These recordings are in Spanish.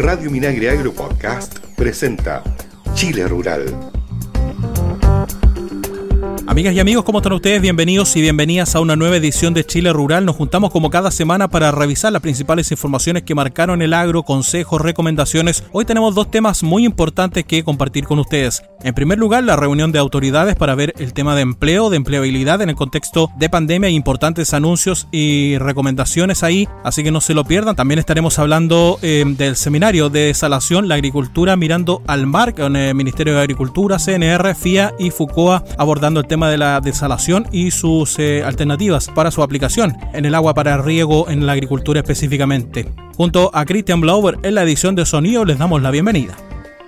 Radio Minagre Agro Podcast presenta Chile Rural. Amigas y amigos, ¿cómo están ustedes? Bienvenidos y bienvenidas a una nueva edición de Chile Rural. Nos juntamos como cada semana para revisar las principales informaciones que marcaron el agro, consejos, recomendaciones. Hoy tenemos dos temas muy importantes que compartir con ustedes. En primer lugar, la reunión de autoridades para ver el tema de empleo, de empleabilidad en el contexto de pandemia, importantes anuncios y recomendaciones ahí, así que no se lo pierdan. También estaremos hablando eh, del seminario de desalación, la agricultura mirando al mar, con el Ministerio de Agricultura, CNR, FIA y FUCOA abordando el tema de la desalación y sus eh, alternativas para su aplicación en el agua para riego en la agricultura específicamente. Junto a Christian Blauber en la edición de sonido les damos la bienvenida.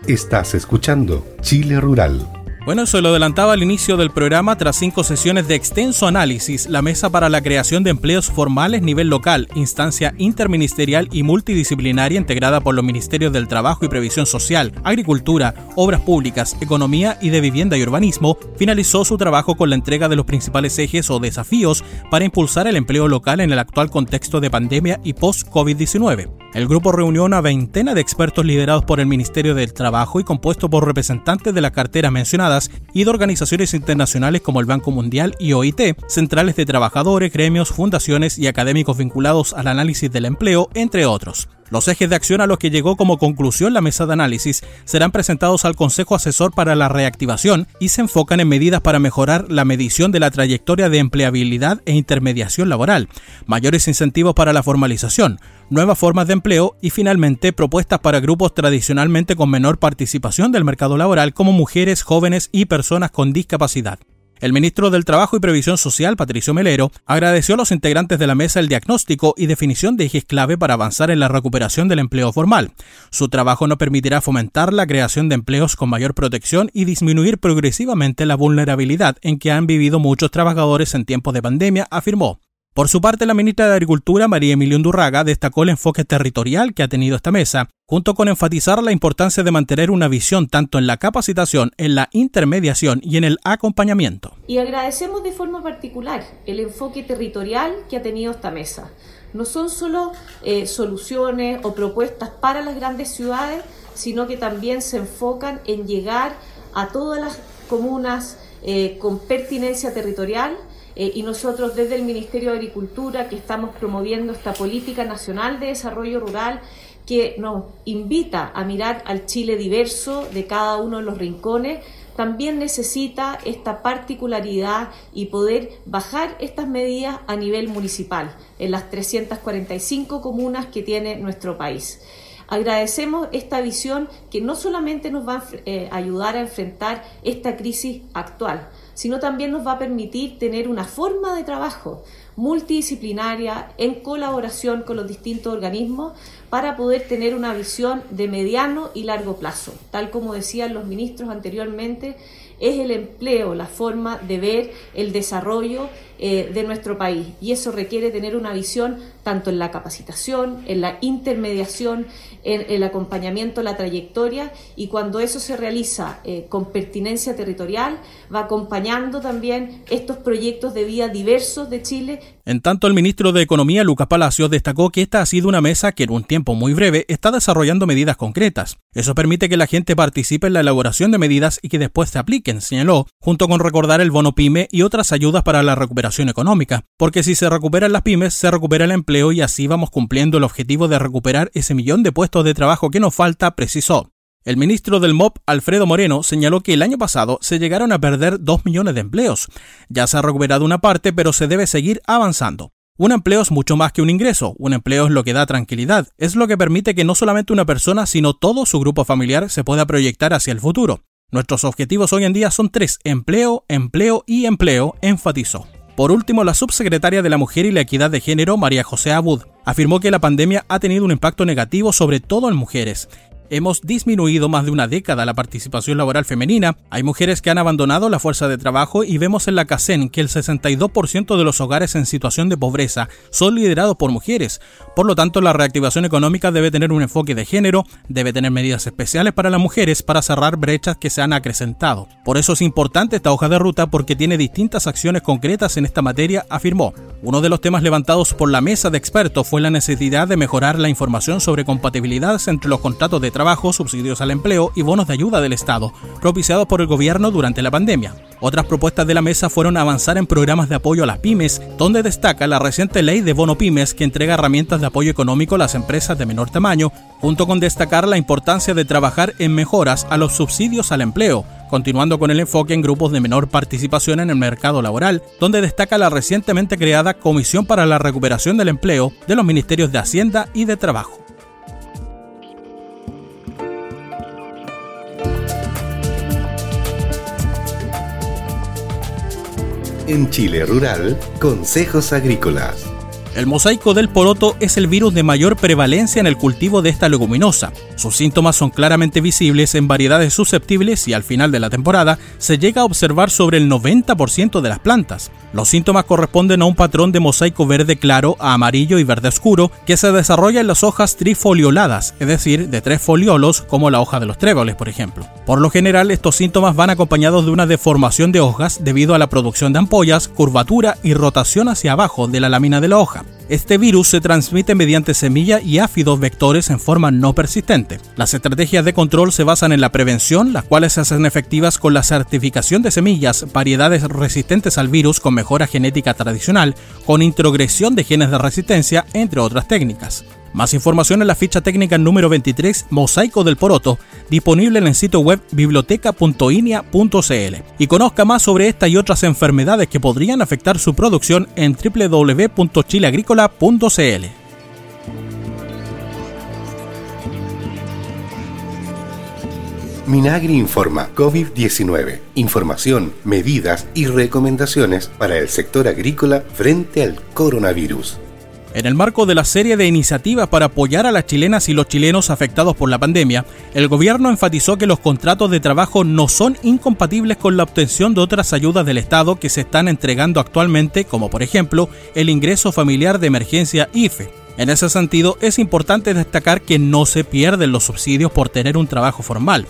Estás escuchando Chile Rural bueno, se lo adelantaba al inicio del programa, tras cinco sesiones de extenso análisis, la Mesa para la Creación de Empleos Formales Nivel Local, instancia interministerial y multidisciplinaria integrada por los Ministerios del Trabajo y Previsión Social, Agricultura, Obras Públicas, Economía y de Vivienda y Urbanismo, finalizó su trabajo con la entrega de los principales ejes o desafíos para impulsar el empleo local en el actual contexto de pandemia y post-COVID-19. El grupo reunió una veintena de expertos liderados por el Ministerio del Trabajo y compuesto por representantes de la cartera mencionadas y de organizaciones internacionales como el Banco Mundial y OIT, centrales de trabajadores, gremios, fundaciones y académicos vinculados al análisis del empleo, entre otros. Los ejes de acción a los que llegó como conclusión la mesa de análisis serán presentados al Consejo Asesor para la Reactivación y se enfocan en medidas para mejorar la medición de la trayectoria de empleabilidad e intermediación laboral, mayores incentivos para la formalización, nuevas formas de empleo y finalmente propuestas para grupos tradicionalmente con menor participación del mercado laboral como mujeres, jóvenes y personas con discapacidad. El ministro del Trabajo y Previsión Social, Patricio Melero, agradeció a los integrantes de la mesa el diagnóstico y definición de ejes clave para avanzar en la recuperación del empleo formal. Su trabajo no permitirá fomentar la creación de empleos con mayor protección y disminuir progresivamente la vulnerabilidad en que han vivido muchos trabajadores en tiempos de pandemia, afirmó. Por su parte, la ministra de Agricultura, María Emilia Undurraga, destacó el enfoque territorial que ha tenido esta mesa, junto con enfatizar la importancia de mantener una visión tanto en la capacitación, en la intermediación y en el acompañamiento. Y agradecemos de forma particular el enfoque territorial que ha tenido esta mesa. No son solo eh, soluciones o propuestas para las grandes ciudades, sino que también se enfocan en llegar a todas las comunas eh, con pertinencia territorial eh, y nosotros desde el Ministerio de Agricultura, que estamos promoviendo esta política nacional de desarrollo rural, que nos invita a mirar al Chile diverso de cada uno de los rincones, también necesita esta particularidad y poder bajar estas medidas a nivel municipal en las 345 comunas que tiene nuestro país. Agradecemos esta visión que no solamente nos va a eh, ayudar a enfrentar esta crisis actual, sino también nos va a permitir tener una forma de trabajo multidisciplinaria en colaboración con los distintos organismos para poder tener una visión de mediano y largo plazo. Tal como decían los ministros anteriormente, es el empleo la forma de ver el desarrollo eh, de nuestro país y eso requiere tener una visión tanto en la capacitación, en la intermediación, en el acompañamiento, la trayectoria y cuando eso se realiza eh, con pertinencia territorial va acompañando también estos proyectos de vida diversos de Chile. En tanto, el ministro de Economía, Lucas Palacios, destacó que esta ha sido una mesa que en un tiempo muy breve está desarrollando medidas concretas. Eso permite que la gente participe en la elaboración de medidas y que después se apliquen, señaló, junto con recordar el bono PYME y otras ayudas para la recuperación económica, porque si se recuperan las pymes, se recupera el empleo y así vamos cumpliendo el objetivo de recuperar ese millón de puestos de trabajo que nos falta, precisó. El ministro del MOP, Alfredo Moreno, señaló que el año pasado se llegaron a perder 2 millones de empleos. Ya se ha recuperado una parte, pero se debe seguir avanzando. Un empleo es mucho más que un ingreso, un empleo es lo que da tranquilidad, es lo que permite que no solamente una persona, sino todo su grupo familiar se pueda proyectar hacia el futuro. Nuestros objetivos hoy en día son tres, empleo, empleo y empleo, enfatizó. Por último, la subsecretaria de la Mujer y la Equidad de Género, María José Abud, afirmó que la pandemia ha tenido un impacto negativo sobre todo en mujeres. Hemos disminuido más de una década la participación laboral femenina, hay mujeres que han abandonado la fuerza de trabajo y vemos en la CACEN que el 62% de los hogares en situación de pobreza son liderados por mujeres. Por lo tanto, la reactivación económica debe tener un enfoque de género, debe tener medidas especiales para las mujeres para cerrar brechas que se han acrecentado. Por eso es importante esta hoja de ruta porque tiene distintas acciones concretas en esta materia, afirmó. Uno de los temas levantados por la mesa de expertos fue la necesidad de mejorar la información sobre compatibilidades entre los contratos de trabajo, subsidios al empleo y bonos de ayuda del Estado, propiciados por el gobierno durante la pandemia. Otras propuestas de la mesa fueron avanzar en programas de apoyo a las pymes, donde destaca la reciente ley de bono pymes que entrega herramientas de apoyo económico a las empresas de menor tamaño, junto con destacar la importancia de trabajar en mejoras a los subsidios al empleo, continuando con el enfoque en grupos de menor participación en el mercado laboral, donde destaca la recientemente creada Comisión para la Recuperación del Empleo de los Ministerios de Hacienda y de Trabajo. En Chile Rural, Consejos Agrícolas. El mosaico del poroto es el virus de mayor prevalencia en el cultivo de esta leguminosa. Sus síntomas son claramente visibles en variedades susceptibles y al final de la temporada se llega a observar sobre el 90% de las plantas. Los síntomas corresponden a un patrón de mosaico verde claro a amarillo y verde oscuro que se desarrolla en las hojas trifolioladas, es decir, de tres foliolos como la hoja de los tréboles, por ejemplo. Por lo general, estos síntomas van acompañados de una deformación de hojas debido a la producción de ampollas, curvatura y rotación hacia abajo de la lámina de la hoja. Este virus se transmite mediante semilla y áfidos vectores en forma no persistente. Las estrategias de control se basan en la prevención, las cuales se hacen efectivas con la certificación de semillas, variedades resistentes al virus con mejora genética tradicional, con introgresión de genes de resistencia, entre otras técnicas. Más información en la ficha técnica número 23, Mosaico del Poroto, disponible en el sitio web biblioteca.inia.cl. Y conozca más sobre esta y otras enfermedades que podrían afectar su producción en www.chileagrícola.cl. Minagri informa COVID-19. Información, medidas y recomendaciones para el sector agrícola frente al coronavirus. En el marco de la serie de iniciativas para apoyar a las chilenas y los chilenos afectados por la pandemia, el gobierno enfatizó que los contratos de trabajo no son incompatibles con la obtención de otras ayudas del Estado que se están entregando actualmente, como por ejemplo el ingreso familiar de emergencia IFE. En ese sentido, es importante destacar que no se pierden los subsidios por tener un trabajo formal.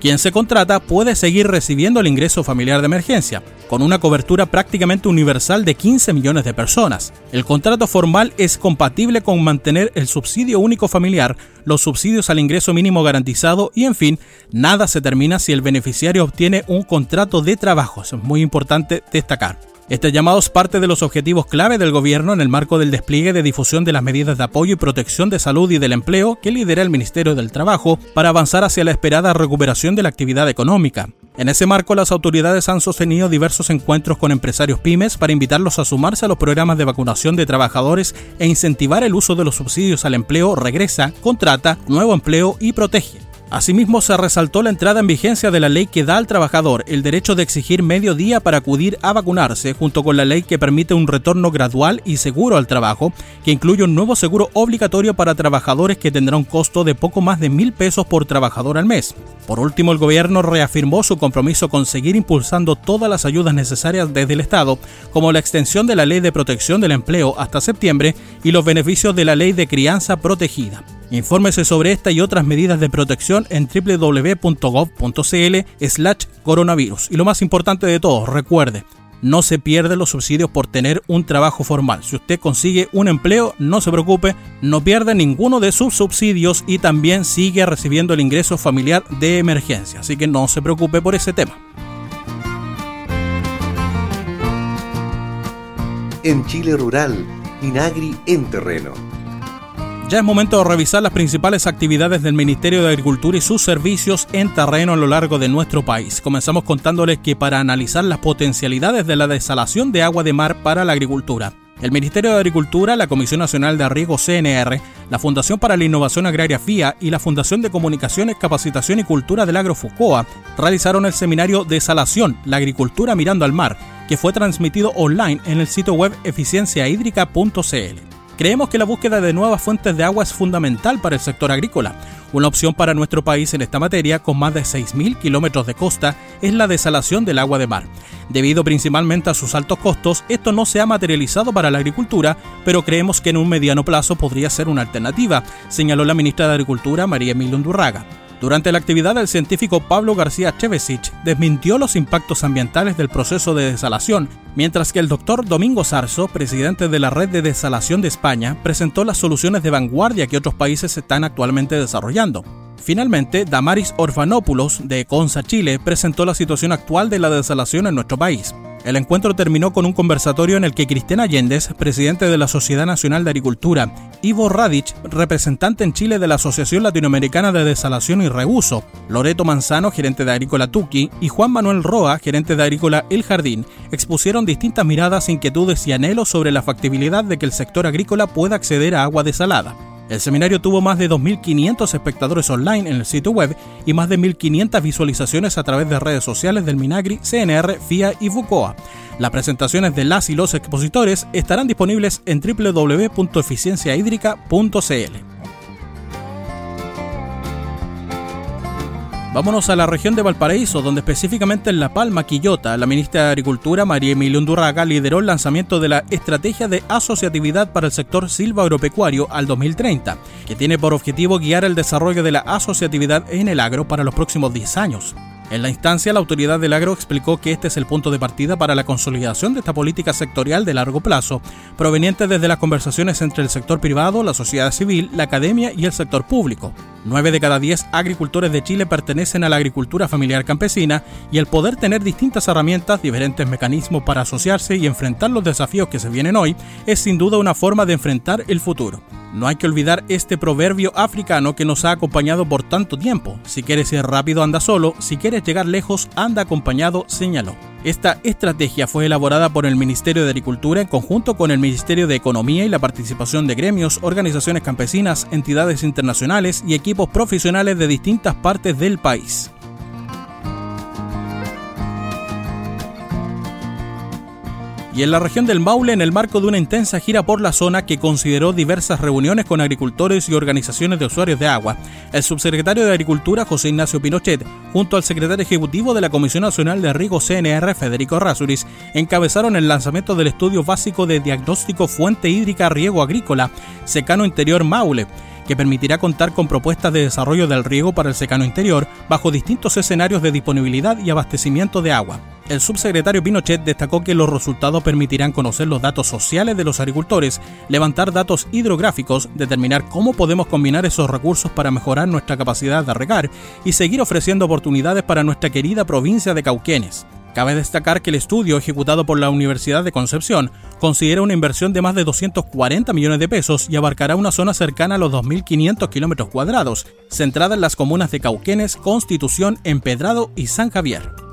Quien se contrata puede seguir recibiendo el ingreso familiar de emergencia, con una cobertura prácticamente universal de 15 millones de personas. El contrato formal es compatible con mantener el subsidio único familiar, los subsidios al ingreso mínimo garantizado y, en fin, nada se termina si el beneficiario obtiene un contrato de trabajo. es muy importante destacar. Este llamado es parte de los objetivos clave del gobierno en el marco del despliegue de difusión de las medidas de apoyo y protección de salud y del empleo que lidera el Ministerio del Trabajo para avanzar hacia la esperada recuperación de la actividad económica. En ese marco, las autoridades han sostenido diversos encuentros con empresarios pymes para invitarlos a sumarse a los programas de vacunación de trabajadores e incentivar el uso de los subsidios al empleo Regresa, Contrata, Nuevo Empleo y Protege. Asimismo, se resaltó la entrada en vigencia de la ley que da al trabajador el derecho de exigir medio día para acudir a vacunarse, junto con la ley que permite un retorno gradual y seguro al trabajo, que incluye un nuevo seguro obligatorio para trabajadores que tendrá un costo de poco más de mil pesos por trabajador al mes. Por último, el gobierno reafirmó su compromiso con seguir impulsando todas las ayudas necesarias desde el Estado, como la extensión de la Ley de Protección del Empleo hasta septiembre y los beneficios de la Ley de Crianza Protegida. Infórmese sobre esta y otras medidas de protección en www.gov.cl slash coronavirus. Y lo más importante de todo, recuerde, no se pierden los subsidios por tener un trabajo formal. Si usted consigue un empleo, no se preocupe, no pierde ninguno de sus subsidios y también sigue recibiendo el ingreso familiar de emergencia. Así que no se preocupe por ese tema. En Chile Rural, Inagri en terreno ya es momento de revisar las principales actividades del Ministerio de Agricultura y sus servicios en terreno a lo largo de nuestro país. Comenzamos contándoles que para analizar las potencialidades de la desalación de agua de mar para la agricultura, el Ministerio de Agricultura, la Comisión Nacional de Riego CNR, la Fundación para la Innovación Agraria FIA y la Fundación de Comunicaciones, Capacitación y Cultura del Agro FUCOA realizaron el seminario Desalación, la agricultura mirando al mar, que fue transmitido online en el sitio web eficienciahídrica.cl. Creemos que la búsqueda de nuevas fuentes de agua es fundamental para el sector agrícola. Una opción para nuestro país en esta materia, con más de 6.000 kilómetros de costa, es la desalación del agua de mar. Debido principalmente a sus altos costos, esto no se ha materializado para la agricultura, pero creemos que en un mediano plazo podría ser una alternativa, señaló la ministra de Agricultura María Emilia Undurraga. Durante la actividad, el científico Pablo García Chevesich desmintió los impactos ambientales del proceso de desalación, mientras que el doctor Domingo Sarso, presidente de la Red de Desalación de España, presentó las soluciones de vanguardia que otros países están actualmente desarrollando. Finalmente, Damaris Orfanopoulos, de Consa Chile, presentó la situación actual de la desalación en nuestro país. El encuentro terminó con un conversatorio en el que Cristian Allendez, presidente de la Sociedad Nacional de Agricultura, Ivo Radich, representante en Chile de la Asociación Latinoamericana de Desalación y Reuso, Loreto Manzano, gerente de Agrícola Tuki, y Juan Manuel Roa, gerente de Agrícola El Jardín, expusieron distintas miradas, inquietudes y anhelos sobre la factibilidad de que el sector agrícola pueda acceder a agua desalada. El seminario tuvo más de 2.500 espectadores online en el sitio web y más de 1.500 visualizaciones a través de redes sociales del Minagri, CNR, FIA y FUCOA. Las presentaciones de las y los expositores estarán disponibles en www.eficienciahídrica.cl. Vámonos a la región de Valparaíso, donde específicamente en La Palma, Quillota, la ministra de Agricultura, María Emilia Undurraga, lideró el lanzamiento de la Estrategia de Asociatividad para el Sector Silva Agropecuario al 2030, que tiene por objetivo guiar el desarrollo de la asociatividad en el agro para los próximos 10 años. En la instancia, la autoridad del agro explicó que este es el punto de partida para la consolidación de esta política sectorial de largo plazo, proveniente desde las conversaciones entre el sector privado, la sociedad civil, la academia y el sector público. Nueve de cada diez agricultores de Chile pertenecen a la agricultura familiar campesina y el poder tener distintas herramientas, diferentes mecanismos para asociarse y enfrentar los desafíos que se vienen hoy es sin duda una forma de enfrentar el futuro. No hay que olvidar este proverbio africano que nos ha acompañado por tanto tiempo. Si quieres ir rápido, anda solo. Si quieres llegar lejos, anda acompañado, señaló. Esta estrategia fue elaborada por el Ministerio de Agricultura en conjunto con el Ministerio de Economía y la participación de gremios, organizaciones campesinas, entidades internacionales y equipos profesionales de distintas partes del país. Y en la región del Maule en el marco de una intensa gira por la zona que consideró diversas reuniones con agricultores y organizaciones de usuarios de agua. El subsecretario de Agricultura, José Ignacio Pinochet, junto al secretario ejecutivo de la Comisión Nacional de Riego CNR, Federico Rasuris, encabezaron el lanzamiento del estudio básico de diagnóstico fuente hídrica riego agrícola, secano interior Maule que permitirá contar con propuestas de desarrollo del riego para el secano interior bajo distintos escenarios de disponibilidad y abastecimiento de agua. El subsecretario Pinochet destacó que los resultados permitirán conocer los datos sociales de los agricultores, levantar datos hidrográficos, determinar cómo podemos combinar esos recursos para mejorar nuestra capacidad de regar y seguir ofreciendo oportunidades para nuestra querida provincia de Cauquenes. Cabe destacar que el estudio ejecutado por la Universidad de Concepción considera una inversión de más de 240 millones de pesos y abarcará una zona cercana a los 2.500 kilómetros cuadrados, centrada en las comunas de Cauquenes, Constitución, Empedrado y San Javier.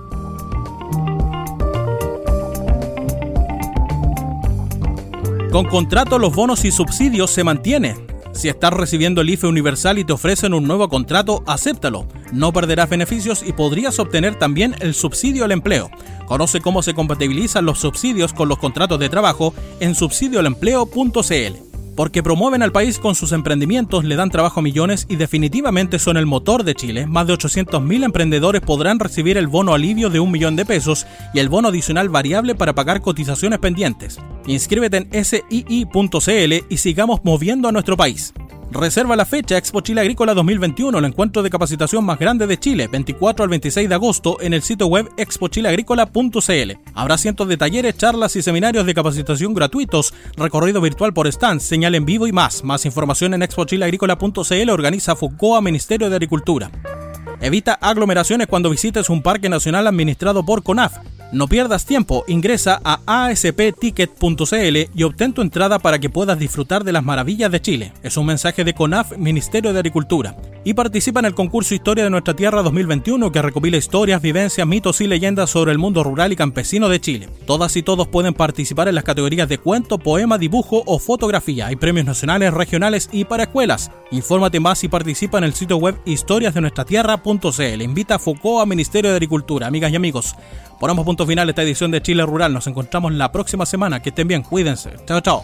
Con contrato los bonos y subsidios se mantienen. Si estás recibiendo el IFE universal y te ofrecen un nuevo contrato, acéptalo. No perderás beneficios y podrías obtener también el subsidio al empleo. Conoce cómo se compatibilizan los subsidios con los contratos de trabajo en subsidioalempleo.cl porque promueven al país con sus emprendimientos, le dan trabajo a millones y definitivamente son el motor de Chile. Más de 800.000 emprendedores podrán recibir el bono alivio de un millón de pesos y el bono adicional variable para pagar cotizaciones pendientes. Inscríbete en sii.cl y sigamos moviendo a nuestro país. Reserva la fecha Expo Chile Agrícola 2021, el encuentro de capacitación más grande de Chile, 24 al 26 de agosto en el sitio web expochileagrícola.cl. Habrá cientos de talleres, charlas y seminarios de capacitación gratuitos, recorrido virtual por stand, señal en vivo y más. Más información en expochileagrícola.cl organiza FUCOA Ministerio de Agricultura. Evita aglomeraciones cuando visites un parque nacional administrado por CONAF. No pierdas tiempo, ingresa a aspticket.cl y obtén tu entrada para que puedas disfrutar de las maravillas de Chile. Es un mensaje de CONAF, Ministerio de Agricultura. Y participa en el concurso Historia de nuestra Tierra 2021 que recopila historias, vivencias, mitos y leyendas sobre el mundo rural y campesino de Chile. Todas y todos pueden participar en las categorías de cuento, poema, dibujo o fotografía. Hay premios nacionales, regionales y para escuelas. Infórmate más y participa en el sitio web historiasdenuestratierra.cl. Invita a Foucault a Ministerio de Agricultura. Amigas y amigos, ponemos punto final a esta edición de Chile Rural. Nos encontramos la próxima semana. Que estén bien, cuídense. Chao, chao.